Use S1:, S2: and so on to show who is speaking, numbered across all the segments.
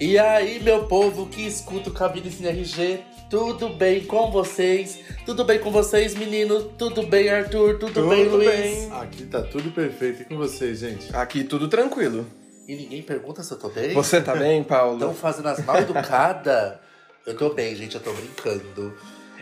S1: E aí, meu povo que escuta o Cabine Cine RG, tudo bem com vocês? Tudo bem com vocês, menino? Tudo bem, Arthur? Tudo,
S2: Tudo
S1: bem, Luiz?
S2: bem.
S3: Aqui tá tudo perfeito. E com vocês, gente?
S2: Aqui tudo tranquilo.
S1: E ninguém pergunta se eu tô bem?
S2: Você tá bem, Paulo?
S1: Estão fazendo as mal educadas? eu tô bem, gente, eu tô brincando.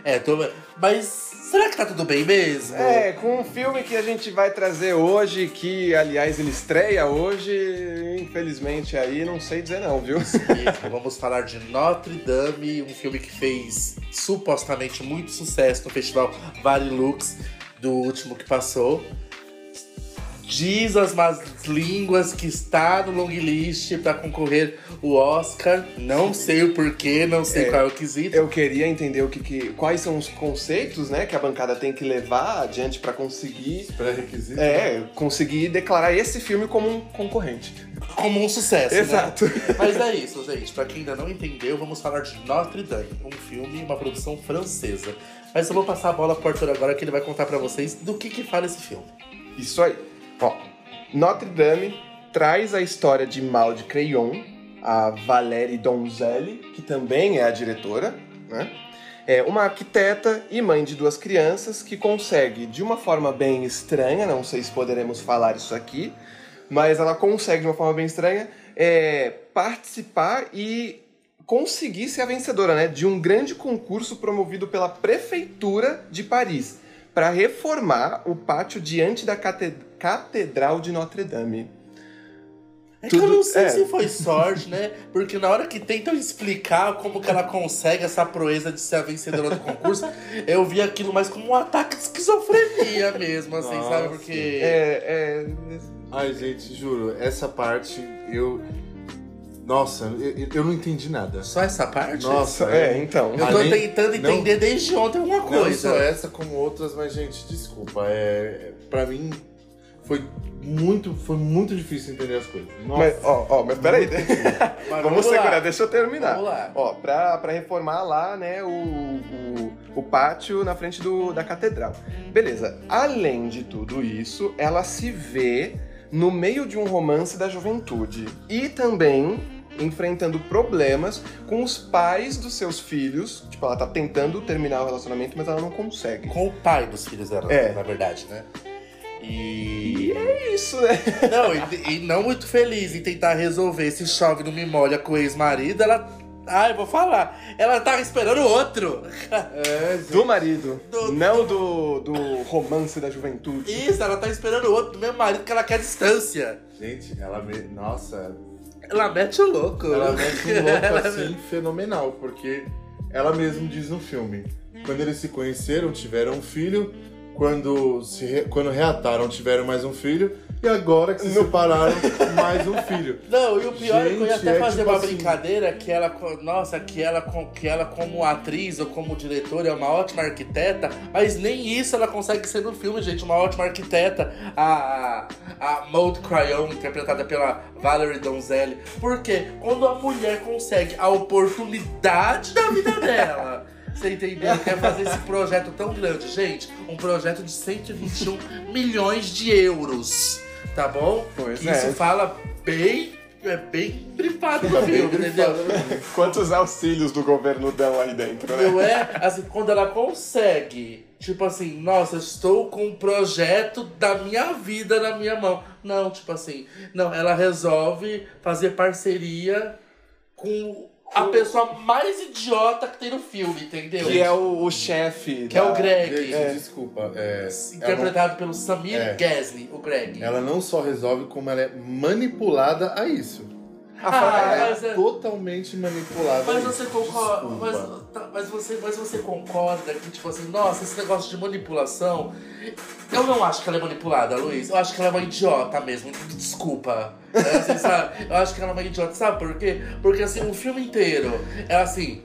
S1: É, tô. Mas será que tá tudo bem mesmo?
S2: É, com um filme que a gente vai trazer hoje, que aliás ele estreia hoje, infelizmente aí não sei dizer não, viu?
S1: Mesmo. Vamos falar de Notre Dame, um filme que fez supostamente muito sucesso no festival Varilux do último que passou. Diz as más línguas que está no long list para concorrer o Oscar. Não sei o porquê, não sei
S2: É,
S1: qual é o quesito.
S2: Eu queria entender o que, que- quais são os conceitos, né, que a bancada tem que levar adiante pra conseguir,
S3: Pré-requisito?
S2: é, conseguir declarar esse filme como um concorrente.
S1: Como um sucesso, né?
S2: Exato.
S1: Mas é isso, gente. Pra quem ainda não entendeu, vamos falar de Notre Dame, um filme, uma produção francesa. Mas eu vou passar a bola pro Arthur agora, que ele vai contar pra vocês do que que fala esse filme.
S2: Isso aí. Ó, Notre Dame traz a história de Maud Crayon, a Valérie Donzelli, que também é a diretora, né? É uma arquiteta e mãe de duas crianças que consegue, de uma forma bem estranha, não sei se poderemos falar isso aqui, mas ela consegue, de uma forma bem estranha, é, participar e conseguir ser a vencedora né, de um grande concurso promovido pela Prefeitura de Paris para reformar o pátio diante da cate- Catedral de Notre Dame.
S1: É que eu
S2: Tudo-
S1: não sei
S2: é.
S1: se foi sorte, né? Porque na hora que tentam explicar como que ela consegue essa proeza de ser a vencedora do concurso, eu vi aquilo mais como um ataque de esquizofrenia mesmo, assim,
S3: Nossa.
S1: sabe? Porque.
S2: É, é,
S3: Ai, gente, juro, essa parte eu. Nossa, eu, eu não entendi nada.
S1: Só essa parte?
S3: Nossa,
S2: é, então.
S1: Eu tô
S3: Além-
S1: tentando
S3: não-
S1: entender desde ontem alguma
S3: Não
S1: coisa.
S3: só essa, como outras, mas, gente, desculpa. É, pra mim, foi muito, foi muito difícil entender as coisas. Nossa.
S2: Mas, ó, ó, mas peraí.
S1: Mas
S2: Vamos
S1: lá.
S2: segurar, deixa eu terminar.
S1: Vamos lá.
S2: Ó, pra, pra reformar lá, né, o, o, o pátio na frente do, da catedral. Beleza. Além de tudo isso, ela se vê no meio de um romance da juventude. E também enfrentando problemas com os pais dos seus filhos. Tipo, ela tá tentando terminar o relacionamento, mas ela não consegue.
S1: Com o pai dos filhos dela,
S2: É.
S1: na verdade, né?
S2: E é isso, né?
S1: Não, e, e não muito feliz em tentar resolver se chove não me molha com o ex-marido, ela. Eu vou falar. Ela tava esperando outro.
S3: É,
S2: Do marido,
S1: Do-
S2: não do, do romance da juventude.
S1: Isso, ela tá esperando outro do mesmo marido que ela quer distância.
S3: gente, ela me. Nossa,
S1: Ela mete o louco.
S3: ela mete um louco assim fenomenal, porque ela mesma diz no filme: quando eles se conheceram, tiveram um filho, quando, se re- quando reataram, tiveram mais um filho, e agora que se separaram, mais um filho.
S1: Não, e o pior é que eu ia
S3: Gente,
S1: até
S3: é
S1: fazer
S3: tipo
S1: uma
S3: assim-
S1: brincadeira que ela, nossa, que ela, que ela como atriz ou como diretora é uma ótima arquiteta, mas nem isso ela consegue ser no filme, gente, uma ótima arquiteta. A, a Maud Cryon, interpretada pela Valerie Donzelli. Porque quando a mulher consegue a oportunidade da vida dela. Você entendeu? Quer fazer esse projeto tão grande. Gente, um projeto de 121 milhões de euros. Tá bom?
S2: Pois
S1: que
S2: é.
S1: isso fala bem, é bem brifado no
S3: bem
S1: filme, entendeu?
S2: Quantos auxílios do governo dão aí dentro, né?
S1: Não é? Assim, quando ela consegue, tipo assim, nossa, eu estou com um projeto da minha vida na minha mão. Não, tipo assim, não, ela resolve fazer parceria com a pessoa mais idiota que tem no filme, entendeu?
S2: Que é o, o chefe.
S1: Que é o
S2: da-
S1: Greg.
S3: Gente,
S1: É.
S3: desculpa. É,
S1: Interpretado pelo Samir
S3: É.
S1: Gasly, o Greg.
S3: ela não só resolve, como ela é manipulada a isso.
S2: A
S1: Ah,
S3: Ela
S1: mas
S3: é
S1: é-
S3: totalmente manipulada.
S1: Mas você concorda, mas, tá, mas, você, mas você concorda que, tipo assim, nossa, esse negócio de manipulação. Eu não acho que ela é manipulada, Luiz. Eu acho que ela é uma idiota mesmo. Desculpa. É, assim, sabe? Eu acho que ela é uma idiota. Sabe por quê? Porque assim, o filme inteiro, ela assim.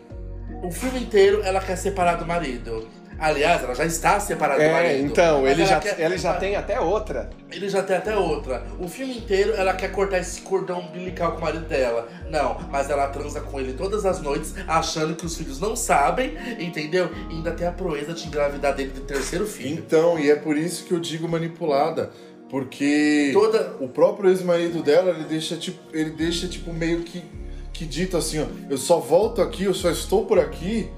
S1: O filme inteiro ela quer separar do marido. Aliás, ela já está separada do
S2: É,
S1: marido.
S2: então, ele já,
S1: quer-
S2: ele já tem até outra.
S1: ele já tem até outra. O filme inteiro ela quer cortar esse cordão umbilical com o marido dela. Não, mas ela transa com ele todas as noites, achando que os filhos não sabem, entendeu? E ainda tem a proeza de engravidar dele do terceiro filho.
S3: Então, e é por isso que eu digo manipulada. Porque
S1: Toda.
S3: o próprio ex-marido dela, ele deixa, tipo, ele deixa, tipo, meio que que dita assim, ó, eu só volto aqui, eu só estou por aqui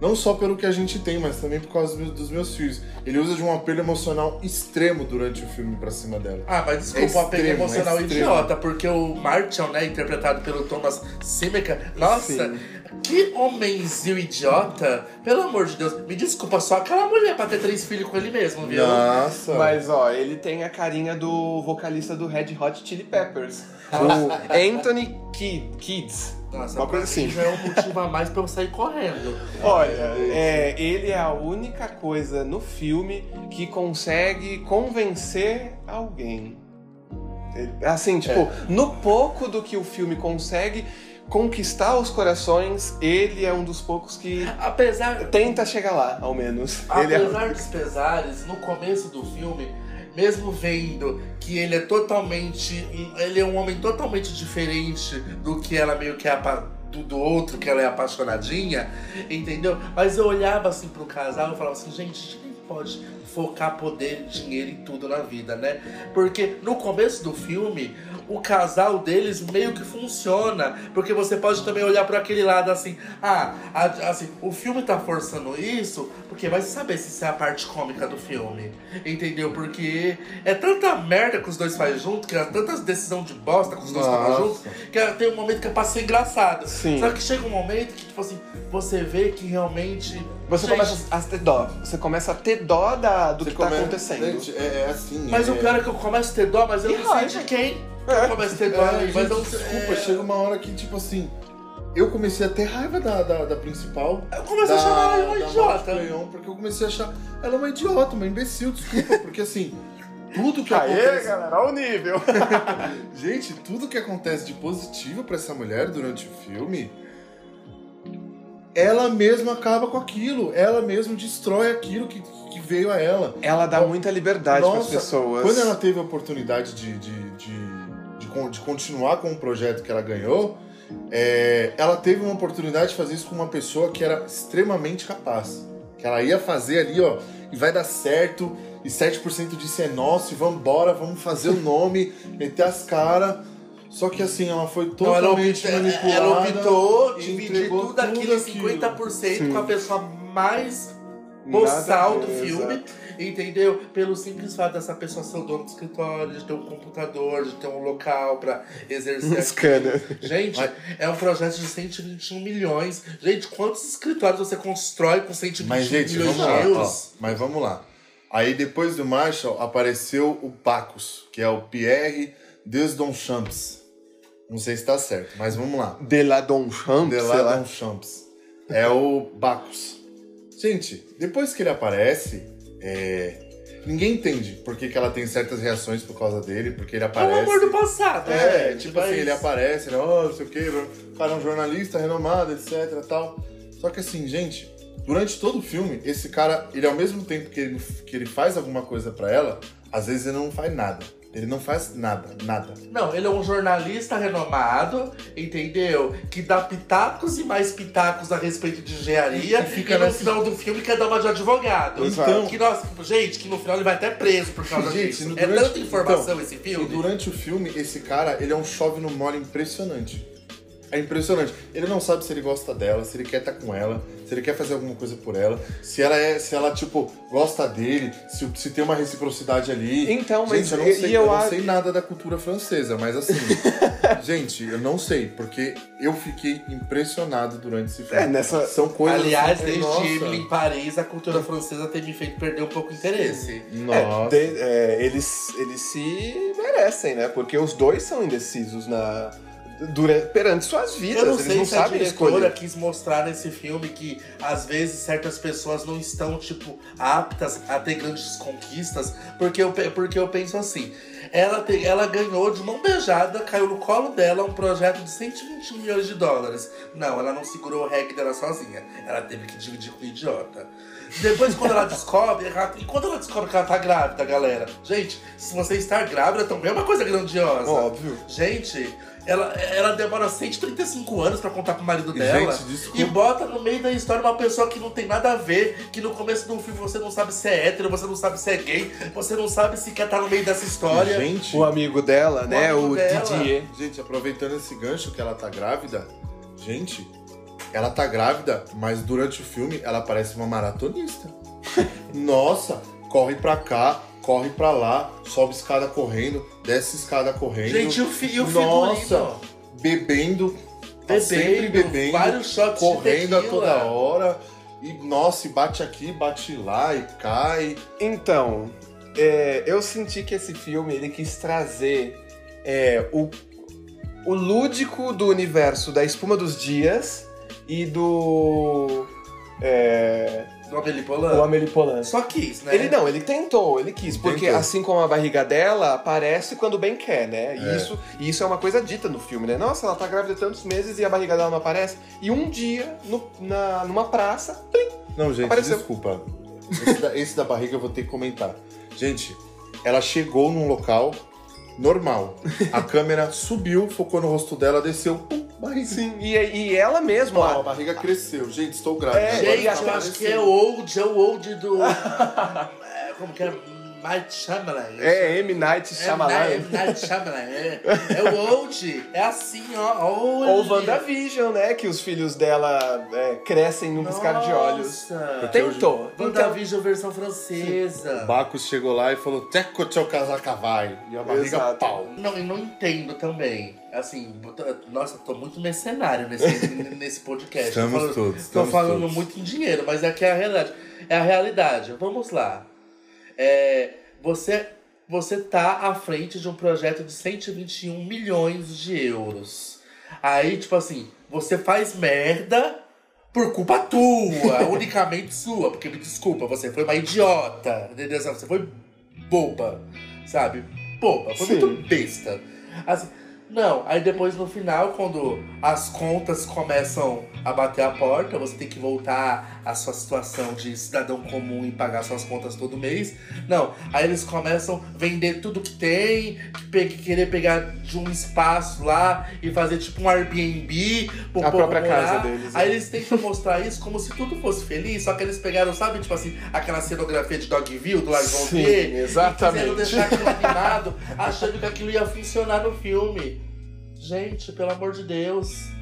S3: não só pelo que a gente tem, mas também por causa dos meus filhos. Ele usa de um apelo emocional extremo durante o filme pra cima dela.
S1: Ah, mas desculpa,
S3: É
S1: o apelo
S3: extremo,
S1: emocional
S3: é extremo.
S1: idiota, porque o Martian, né, interpretado pelo Thomas Simeka, nossa,
S2: Sim.
S1: Que homenzinho idiota. Pelo amor de Deus, me desculpa, só aquela mulher pra ter três filhos com ele mesmo, viu?
S3: Nossa.
S2: Mas, ó, ele tem a carinha do vocalista do Red Hot Chili Peppers. o Anthony Kid, Kids.
S1: Nossa,
S2: Uma coisa assim.
S1: já é um motivo a mais pra eu sair correndo.
S2: Olha, é, ele é a única coisa no filme que consegue convencer alguém. Assim, tipo, no pouco do que o filme consegue conquistar os corações, ele é um dos poucos que
S1: Apesar,
S2: tenta chegar lá, ao menos. É-
S1: apesar dos pesares, no começo do filme, mesmo vendo que ele é totalmente. Ele é um homem totalmente diferente do que ela meio que é do, outro, que ela é apaixonadinha, entendeu? Mas eu olhava assim pro casal e falava assim, gente, a gente nem pode focar poder, dinheiro e tudo na vida, né? Porque no começo do filme, o casal deles meio que funciona. Porque você pode também olhar para aquele lado assim, ah, a- assim, o filme tá forçando isso, porque vai saber se isso é a parte cômica do filme. Entendeu? Porque é tanta merda que os dois fazem junto, que é tanta decisão de bosta que os dois tomam
S3: Nossa.
S1: juntos, que é- tem um momento que é pra ser engraçado.
S2: Sim.
S1: Só que chega um momento que, tipo assim, você vê que realmente.
S2: Você
S1: Gente,
S2: começa a ter dó. Você começa a ter dó da, do
S3: Você
S2: que tá
S3: come-
S2: acontecendo.
S3: Gente, é, é assim.
S1: Mas
S3: é...
S1: o pior é que eu começo a ter dó, mas eu
S2: E
S1: não sei de quem.
S2: É.
S1: Eu começo a ter dó,
S3: É,
S1: mas não
S3: desculpa,
S1: é,
S3: chega uma hora que, tipo assim, eu comecei a ter raiva da, da, da principal.
S1: Eu comecei a
S3: da-
S1: chamar ela uma idiota.
S3: Porque eu comecei a achar ela uma idiota, uma imbecil, desculpa, porque assim, tudo que
S2: Aê,
S3: acontece.
S2: galera, olha o nível.
S3: Gente, tudo que acontece de positivo pra essa mulher durante o filme, ela mesma acaba com aquilo, ela mesma destrói aquilo que, que veio a ela.
S2: Ela dá muita liberdade para as pessoas.
S3: Quando ela teve a oportunidade de, de, de, de, con- de continuar com o projeto que ela ganhou, é, ela teve uma oportunidade de fazer isso com uma pessoa que era extremamente capaz. Que ela ia fazer ali, ó, e vai dar certo, e 7% disso é nosso, e vambora, vamos fazer o nome, meter as caras. Só que assim, ela foi
S1: Então ela,
S3: totalmente
S1: optou,
S3: manipulada.
S1: ela optou dividir
S3: entregou
S1: tudo aquilo em 50%
S2: Sim.
S1: com a pessoa mais boçal do filme, entendeu? Pelo simples fato dessa pessoa ser o dono do escritório, de ter um computador, de ter um local pra exercer aquilo.
S2: Scanner.
S1: Gente,
S3: Mas-
S1: é um projeto de 121 milhões. Gente, quantos escritórios você constrói com 121
S3: Mas, gente,
S1: milhões
S3: vamos
S1: de
S3: lá. ó,
S1: euros?
S3: mas vamos lá. Aí depois do Marshall apareceu o Bacchus, que é o Pierre Desdonchamps. Não sei se tá certo, mas vamos lá.
S2: De la Donchamp, sei lá.
S3: Deladon-Champs. É o Bacchus. Gente, depois que ele aparece, é, ninguém entende por que, que ela tem certas reações por causa dele, porque ele
S1: É o
S3: aparece.
S1: amor do passado,
S3: É,
S1: né?
S3: tipo assim, ele aparece, né? Oh, não sei o que, o cara é um jornalista renomado, etc tal. Só que assim, gente, durante todo o filme, esse cara, ele ao mesmo tempo que ele, que ele faz alguma coisa pra ela, às vezes ele não faz nada. Ele não faz nada, nada.
S1: Não, ele é um jornalista renomado, entendeu? Que dá pitacos e mais pitacos a respeito de engenharia.
S3: E fica
S1: e no
S3: nessa-
S1: final do filme quer dar uma de advogado.
S3: Então-
S1: que, nossa, gente, que no final ele vai até preso por causa
S3: Gente,
S1: disso. É
S3: durante-
S1: tanta informação
S3: então,
S1: esse
S3: E
S1: filme.
S3: durante o filme, esse cara, ele é um chove no mole impressionante. É impressionante. Ele não sabe se ele gosta dela, se ele quer estar com ela, se ele quer fazer alguma coisa por ela, se ela é, se ela tipo gosta dele, se, se tem uma reciprocidade ali.
S2: Então, mas
S3: gente, eu não sei,
S2: e
S3: eu
S2: eu
S3: não sei nada da cultura francesa, mas assim, gente, eu não sei porque eu fiquei impressionado durante esse filme.
S2: É, nessa-
S3: São coisas.
S1: Aliás,
S3: assim,
S1: desde
S3: nossa.
S1: Emily em Paris, a cultura francesa tem me feito perder um pouco o interesse.
S2: É,
S3: Nossa.
S2: de- é, eles, eles se merecem, né? Porque os dois são indecisos na, durante, perante suas vidas.
S1: Eu não
S2: eles
S1: sei
S2: não
S1: se a
S2: sabem
S1: diretora
S2: escolher.
S1: quis mostrar nesse filme que às vezes certas pessoas não estão, tipo, aptas a ter grandes conquistas, porque eu, porque eu penso assim. Ela, te- ela ganhou de mão beijada, caiu no colo dela um projeto de 120 milhões de dólares. Não, ela não segurou o REC dela sozinha. Ela teve que dividir com o idiota. Depois, quando ela descobre, ela- e quando ela descobre que ela tá grávida, galera, gente, se você estar grávida também é uma coisa grandiosa.
S2: Óbvio.
S1: Gente, ela, ela demora 135 anos pra contar pro marido dela.
S3: Gente.
S1: E bota no meio da história uma pessoa que não tem nada a ver, que no começo do filme você não sabe se é hétero, você não sabe se é gay, você não sabe se quer estar no meio dessa história.
S3: Gente,
S2: o amigo dela, né?
S1: amigo
S2: O
S1: dela.
S2: Didier.
S3: gente, aproveitando esse gancho que ela tá grávida, gente, ela tá grávida, mas durante o filme ela parece uma maratonista. Nossa, corre pra cá, corre pra lá, sobe escada correndo, desce escada correndo.
S1: Gente, e o, fi, e o
S3: Nossa, bebendo, tá sempre
S1: Bebendo,
S3: bebendo,
S1: vários shots
S3: correndo
S1: de
S3: a toda hora. E, nossa, e bate aqui, bate lá e cai.
S2: Então, é, eu senti que esse filme ele quis trazer é, o, o lúdico do universo da Espuma dos Dias e do. É,
S1: Do Amélie
S2: o
S1: Poulain.
S2: Amélie Poulain.
S1: Só quis, né?
S2: Ele não, ele tentou, ele quis, porque
S3: Tentou.
S2: assim como a barriga dela, aparece quando bem quer, né? E
S3: É.
S2: isso, e isso é uma coisa dita no filme, né? Nossa, ela tá grávida tantos meses e a barriga dela não aparece. E um dia, no- na, numa praça, plim,
S3: Não, gente,
S2: Apareceu.
S3: desculpa. Esse da, esse da barriga eu vou ter que comentar. Gente, ela chegou num local normal. A câmera subiu, focou no rosto dela, desceu, pum, barriga.
S2: sim, e, e ela mesma,
S3: Ó, a barriga cresceu. Gente, estou grávida.
S2: É,
S1: Gente,
S3: tá
S1: eu acho
S3: aparecendo.
S1: que é o old, é o old do... é, como que é? Night Shyamalan.
S2: é M. Night
S1: É,
S2: Shyamalan.
S1: Night- Night Shyamalan. É, é o old. É assim, ó. Old.
S2: Ou WandaVision, né? Que os filhos dela é, crescem num piscar de olhos.
S1: Nossa.
S2: Tentou.
S1: WandaVision versão
S3: O
S1: francesa.
S3: Bacos chegou lá e falou: Teco teu casaca vai. E a barriga
S2: Exato.
S3: pau.
S1: Não, eu não entendo também. Assim, nossa, tô muito mercenário nesse, nesse podcast.
S3: Estamos
S1: tô falando,
S3: todos,
S1: Tô
S3: estamos
S1: falando
S3: todos.
S1: muito em dinheiro, mas é que é a realidade. É a realidade. Vamos lá. É, você, você tá à frente de um projeto de 121 milhões de euros. Aí, tipo assim, você faz merda por culpa tua, unicamente sua. Porque me desculpa, você foi uma idiota. Entendeu? Você foi boba, sabe? Boba, foi
S2: Sim.
S1: muito besta. Assim, não, aí depois no final, quando as contas começam a bater a porta, você tem que voltar à sua situação de cidadão comum e pagar suas contas todo mês. Não, aí eles começam a vender tudo que tem, pe- querer pegar de um espaço lá e fazer tipo um Airbnb pro
S2: A própria
S1: morar.
S2: casa deles,
S1: Aí
S2: é.
S1: eles tentam mostrar isso como se tudo fosse feliz, só que eles pegaram, sabe, tipo assim, aquela cenografia de Dogville, do Lars von
S2: Sim,
S1: Trier, e
S2: exatamente.
S1: quiseram deixar aquilo animado, achando que aquilo ia funcionar no filme. Gente, pelo amor de Deus.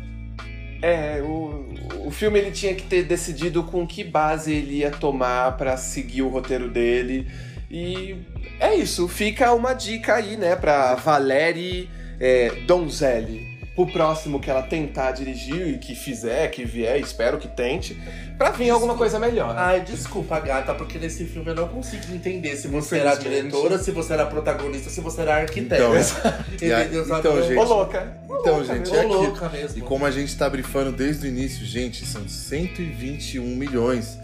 S2: É, o, o filme ele tinha que ter decidido com que base ele ia tomar pra seguir o roteiro dele. E é isso, fica uma dica aí, né, pra Valerie é, Donzelli. Pro próximo que ela tentar dirigir e que fizer, que vier, espero que tente, pra vir alguma coisa melhor.
S1: Ai, desculpa, gata, porque nesse filme eu não consigo entender se você era diretora, se você era a protagonista, se você era arquiteta.
S3: Então, e aí-
S1: Entendeu?
S3: Então, gente,
S2: Ô louca!
S3: Então,
S2: louca,
S3: gente, é aquilo.
S1: louca mesmo.
S3: E como a gente tá brifando desde o início, gente, são 121 milhões.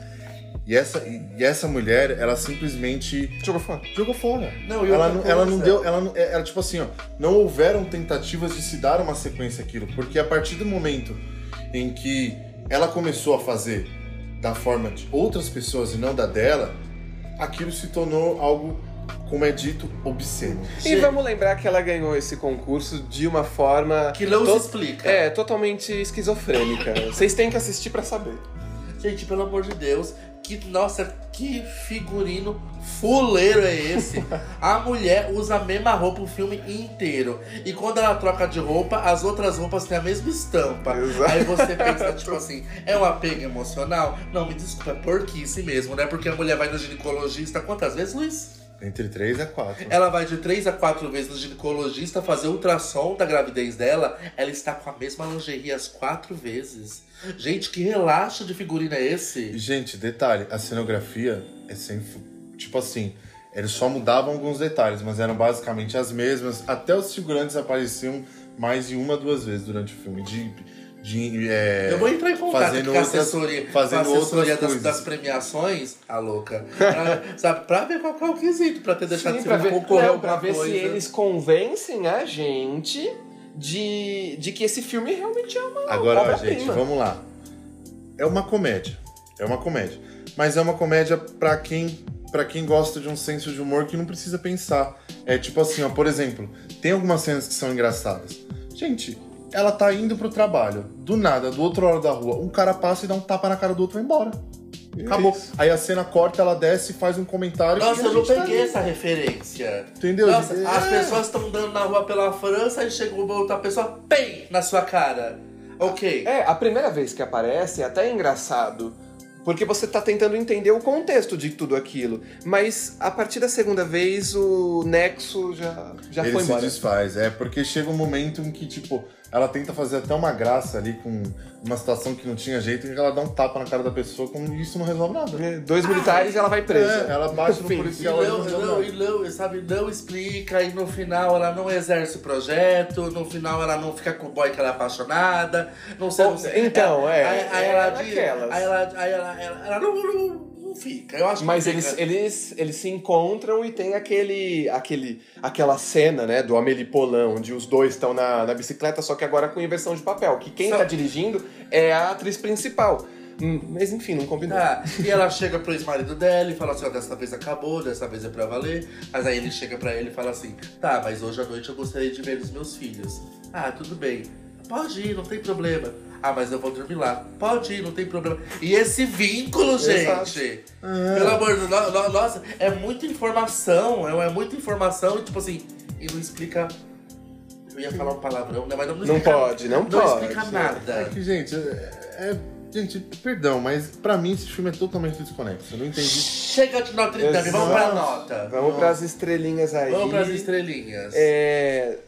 S3: E essa, e essa mulher, ela simplesmente
S2: Jogou fora.
S3: jogou fora.
S1: Não, e
S3: ela,
S1: outra
S3: não, ela não deu. Ela não, era tipo assim, ó. Não houveram tentativas de se dar uma sequência àquilo. Porque a partir do momento em que ela começou a fazer da forma de outras pessoas e não da dela, aquilo se tornou algo, como é dito, obsceno.
S2: E vamos lembrar que ela ganhou esse concurso de uma forma
S1: Que não
S2: to-
S1: se explica.
S2: é, totalmente esquizofrênica. Vocês têm que assistir pra saber.
S1: Gente, pelo amor de Deus, que nossa, que figurino fuleiro é esse? A mulher usa a mesma roupa o filme inteiro. E quando ela troca de roupa, as outras roupas têm a mesma estampa.
S2: Exato.
S1: Aí você pensa, tipo assim, é um apego emocional? Não, me desculpa, é porquice mesmo, né? Porque a mulher vai no ginecologista quantas vezes, Luiz?
S3: Entre 3 a 4.
S1: Ela vai de três a quatro vezes no ginecologista fazer ultrassom da gravidez dela. Ela está com a mesma lingerie as quatro vezes. Gente, que relaxo de figurino é esse?
S3: Gente, detalhe, a cenografia é sempre. Tipo assim, eles só mudavam alguns detalhes, mas eram basicamente as mesmas. Até os figurantes apareciam mais de uma, duas vezes durante o filme. De. De é,
S1: Eu vou entrar em contato
S3: fazendo
S1: com a
S3: outras-
S1: assessoria,
S3: fazendo
S1: com a assessoria
S3: outras
S1: das, das premiações, a louca. Pra, sabe, pra ver qual é o quesito, pra ter deixado
S2: Sim,
S1: filme
S2: ver,
S1: concorrer
S2: não, pra ver
S1: coisa.
S2: se eles convencem a gente de, de que esse filme realmente é uma
S3: Agora, ó, gente, vamos lá. É uma comédia. É uma comédia. Mas é uma comédia pra quem, pra quem gosta de um senso de humor que não precisa pensar. É tipo assim, ó, por exemplo, tem algumas cenas que são engraçadas. Gente, ela tá indo pro trabalho. Do nada, do outro lado da rua, um cara passa e dá um tapa na cara do outro e vai embora. Acabou.
S2: Isso.
S3: Aí a cena corta, ela desce e faz um comentário.
S1: Nossa,
S3: e a
S1: eu não
S3: tá
S1: peguei
S3: ali.
S1: essa referência.
S3: Entendeu?
S1: Nossa,
S3: É.
S1: as pessoas estão andando na rua pela França e chegou uma outra pessoa, pem, na sua cara. Ok.
S2: É, a primeira vez que aparece é até engraçado. Porque você tá tentando entender o contexto de tudo aquilo. Mas a partir da segunda vez, o nexo já, já
S3: Ele
S2: foi
S3: se
S2: embora.
S3: desfaz. É porque chega um momento em que, tipo, ela tenta fazer até uma graça ali com uma situação que não tinha jeito, e ela dá um tapa na cara da pessoa, como isso não resolve nada.
S2: É, Dois militares e ela vai presa.
S3: É, ela bate no.
S1: E
S3: policial e não
S1: não,
S3: resolve
S1: não, e não, sabe, não explica, e no final ela não exerce o projeto, no final ela não fica com o boy que ela é apaixonada, não sei,
S2: Bom,
S1: não sei.
S2: então, é,
S1: Aí, aí
S2: é
S1: ela diz, aí ela, aí ela, ela, ela não, não, não fica, eu acho
S2: Mas eles,
S1: fica.
S2: eles, eles se encontram e tem aquele, aquele, aquela cena, né, do Amélie Poulain, onde os dois estão na, na bicicleta, só que agora com inversão de papel. Que quem
S1: Só-
S2: tá dirigindo é a atriz principal. Hum, Mas enfim, não combinou.
S1: Tá, e ela chega pro ex-marido dela e fala assim, ó, dessa vez acabou, dessa vez é pra valer. Mas aí ele chega pra ele e fala assim, tá, mas hoje à noite eu gostaria de ver os meus filhos. Ah, tudo bem. Pode ir, não tem problema. Ah, mas eu vou dormir lá. Pode ir, não tem problema. E esse vínculo,
S2: Exato.
S1: gente. Pelo amor de Deus, no- no- nossa, é muita informação, é, é muita informação e tipo assim, e não explica. Eu ia falar um palavrão, né? Mas não,
S2: Não
S1: explica,
S2: pode, não
S1: não
S2: pode.
S1: explica
S3: É
S1: nada.
S3: que, gente, é, é- Gente, perdão, mas pra mim esse filme é totalmente desconexo. Eu não entendi.
S1: Chega de Notre Dame, vamos pra nota.
S2: Vamos pras estrelinhas aí.
S1: Vamos pras estrelinhas.
S2: É.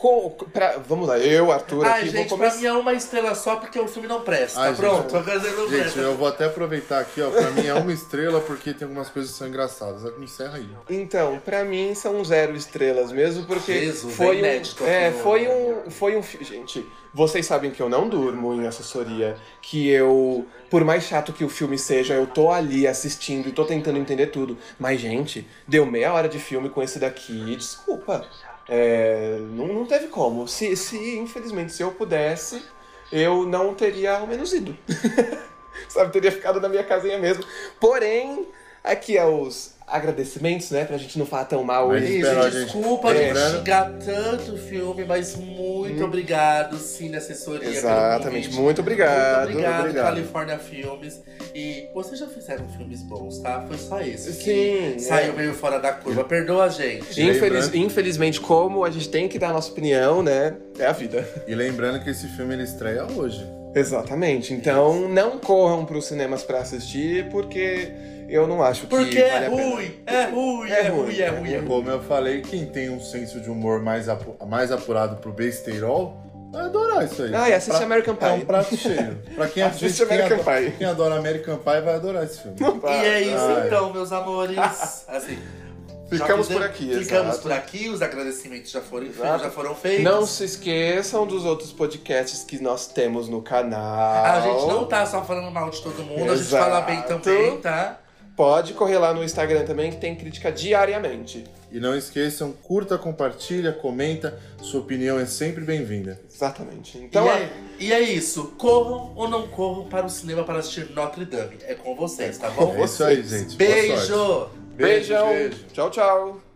S2: com- pra- vamos lá, eu, Arthur,
S1: Ai,
S2: aqui
S1: gente,
S2: vou
S1: pra
S2: começar.
S1: mim é uma estrela só porque o filme não presta.
S3: Ai,
S1: Pronto, a coisa não
S3: Gente,
S1: presta.
S3: eu vou até aproveitar aqui, ó. Pra mim é uma estrela porque tem algumas coisas que são engraçadas. Encerra aí.
S2: Então, pra mim são zero estrelas mesmo, porque
S1: Jesus,
S2: foi
S1: é inédito
S2: um, é, foi um, foi um, gente. Vocês sabem que eu não durmo em assessoria, que eu, por mais chato que o filme seja, eu tô ali assistindo e tô tentando entender tudo. Mas gente, deu meia hora de filme com esse daqui, desculpa, é, não, não teve como. Se, se infelizmente se eu pudesse, eu não teria ao menos ido. Sabe, teria ficado na minha casinha mesmo. Porém, aqui é os agradecimentos, né? Pra gente não falar tão mal
S3: Mas
S2: hoje.
S3: espera,
S1: Gente,
S3: gente.
S1: desculpa
S2: É.
S1: de xingar tanto o filme, mas muito obrigado, Cine Assessoria. pelo
S2: Exatamente, muito obrigado.
S1: Muito obrigado,
S2: obrigado.
S1: California Filmes. E vocês já fizeram filmes bons, tá? Foi só que
S2: Sim,
S1: Saiu
S2: é.
S1: meio fora da curva. Perdoa a gente.
S2: Infeliz- infelizmente, como a gente tem que dar a nossa opinião, né? É a vida.
S3: E lembrando que esse filme ele estreia hoje.
S2: Exatamente. Então, não corram pros cinemas pra assistir, porque eu não acho que
S1: Porque
S2: vale
S1: é
S2: a pena.
S1: ruim, é ruim,
S2: É
S1: é
S2: ruim,
S1: é
S2: é
S1: ruim, é ruim.
S3: Como eu falei, quem tem um senso de humor mais, apu- mais apurado pro besteirol vai adorar isso aí.
S2: Ah, e assiste
S3: Pra-
S2: American Pie.
S3: É um prato cheio. Pra quem,
S2: Assiste
S3: gente, quem
S2: American
S3: adora,
S2: Pie.
S3: quem adora American Pie vai adorar esse filme.
S1: E é isso
S3: Ai.
S1: então, meus amores. Assim,
S2: Ficamos por aqui,
S1: Ficamos
S2: exato.
S1: por aqui, os agradecimentos já foram,
S2: Exato.
S1: já foram feitos.
S2: Não se esqueçam dos outros podcasts que nós temos no canal.
S1: A gente não tá só falando mal de todo mundo, a gente
S2: Exato.
S1: fala bem também, tá?
S2: Pode correr lá no Instagram também, que tem crítica diariamente.
S3: E não esqueçam, curta, compartilha, comenta. Sua opinião é sempre bem-vinda.
S2: Exatamente. Então,
S1: e, é, e é isso. Corram ou não corram para o cinema para assistir Notre Dame. É com vocês, tá bom?
S3: É isso aí, gente. Boa
S1: Beijo!
S2: beijão.
S3: beijo.
S2: Tchau, tchau.